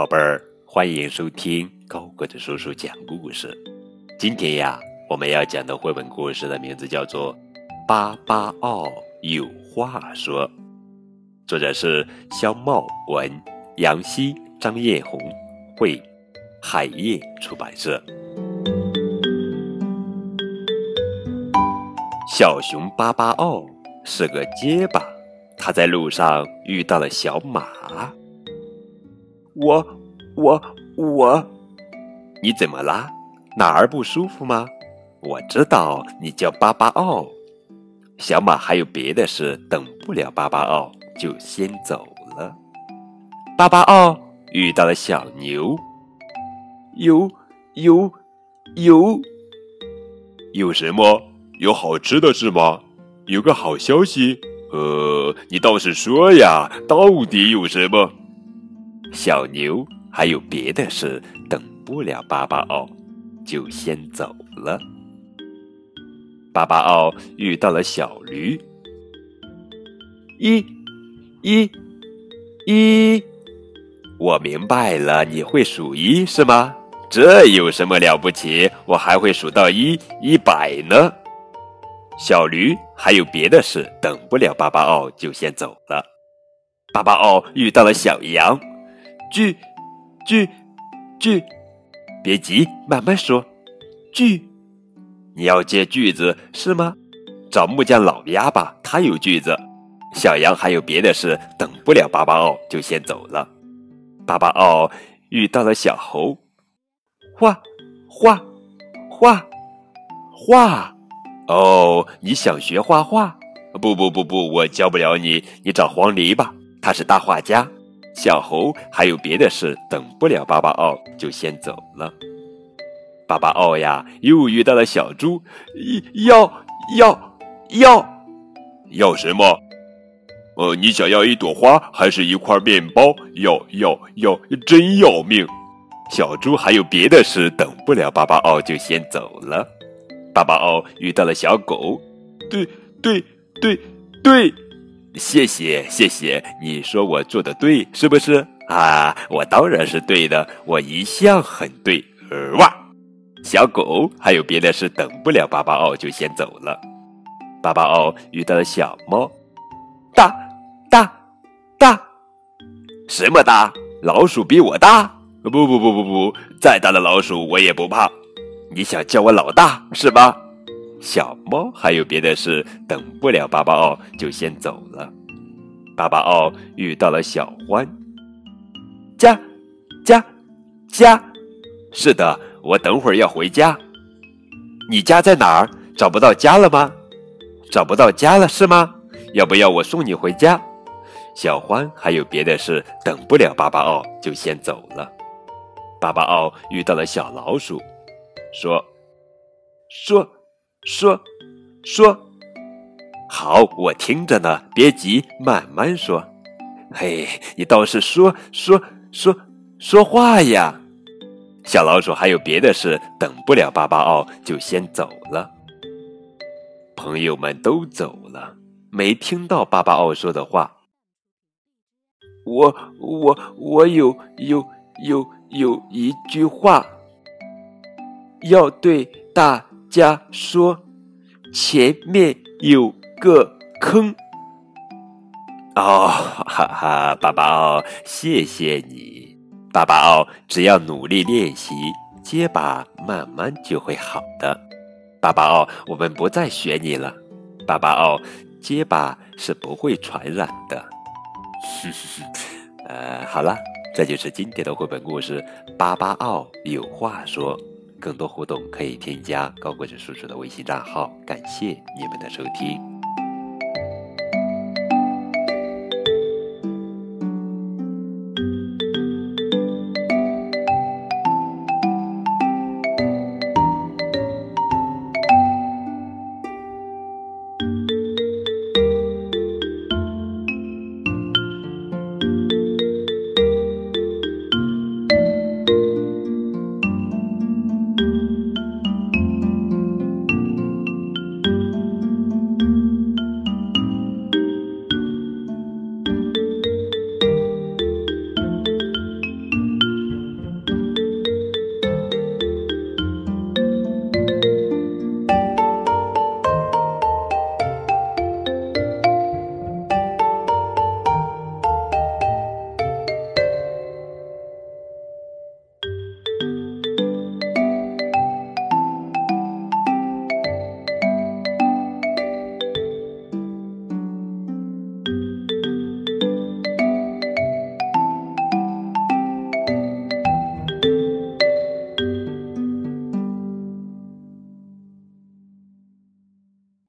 宝贝儿，欢迎收听高个子叔叔讲故事。今天呀，我们要讲的绘本故事的名字叫做《巴巴奥有话说》，作者是肖茂文、杨希、张艳红，绘，海燕出版社。小熊巴巴奥是个结巴，他在路上遇到了小马。我，我，我，你怎么啦？哪儿不舒服吗？我知道你叫巴巴奥。小马还有别的事，等不了巴巴奥，就先走了。巴巴奥遇到了小牛，有，有，有，有什么？有好吃的是吗？有个好消息。呃，你倒是说呀，到底有什么？小牛还有别的事，等不了巴巴奥，就先走了。巴巴奥遇到了小驴，一，一，一，我明白了，你会数一是吗？这有什么了不起？我还会数到一一百呢。小驴还有别的事，等不了巴巴奥，就先走了。巴巴奥遇到了小羊。句，句，句，别急，慢慢说。锯，你要借锯子是吗？找木匠老鸭吧，他有锯子。小羊还有别的事，等不了巴巴奥，就先走了。巴巴奥遇到了小猴，画，画，画，画。哦，你想学画画？不不不不，我教不了你，你找黄鹂吧，他是大画家。小猴还有别的事，等不了巴巴奥，就先走了。巴巴奥呀，又遇到了小猪，要要要要什么？呃，你想要一朵花，还是一块面包？要要要，真要命！小猪还有别的事，等不了巴巴奥，就先走了。巴巴奥遇到了小狗，对对对对。谢谢谢谢，你说我做的对是不是啊？我当然是对的，我一向很对。哇，小狗还有别的事，等不了巴巴奥，就先走了。巴巴奥遇到了小猫，大大大，什么大？老鼠比我大？不不不不不，再大的老鼠我也不怕。你想叫我老大是吧？小猫还有别的事，等不了巴巴奥，就先走了。巴巴奥遇到了小欢，家，家，家，是的，我等会儿要回家。你家在哪儿？找不到家了吗？找不到家了是吗？要不要我送你回家？小欢还有别的事，等不了巴巴奥，就先走了。巴巴奥遇到了小老鼠，说，说。说，说，好，我听着呢。别急，慢慢说。嘿，你倒是说说说说话呀！小老鼠还有别的事，等不了巴巴奥，就先走了。朋友们都走了，没听到巴巴奥说的话。我我我有有有有一句话要对大。家说：“前面有个坑。”哦，哈哈，巴巴奥，谢谢你，巴巴奥，只要努力练习，结巴慢慢就会好的。巴巴奥，我们不再学你了。巴巴奥，结巴是不会传染的。呃，好了，这就是今天的绘本故事。巴巴奥有话说。更多互动可以添加高个子叔叔的微信账号，感谢你们的收听。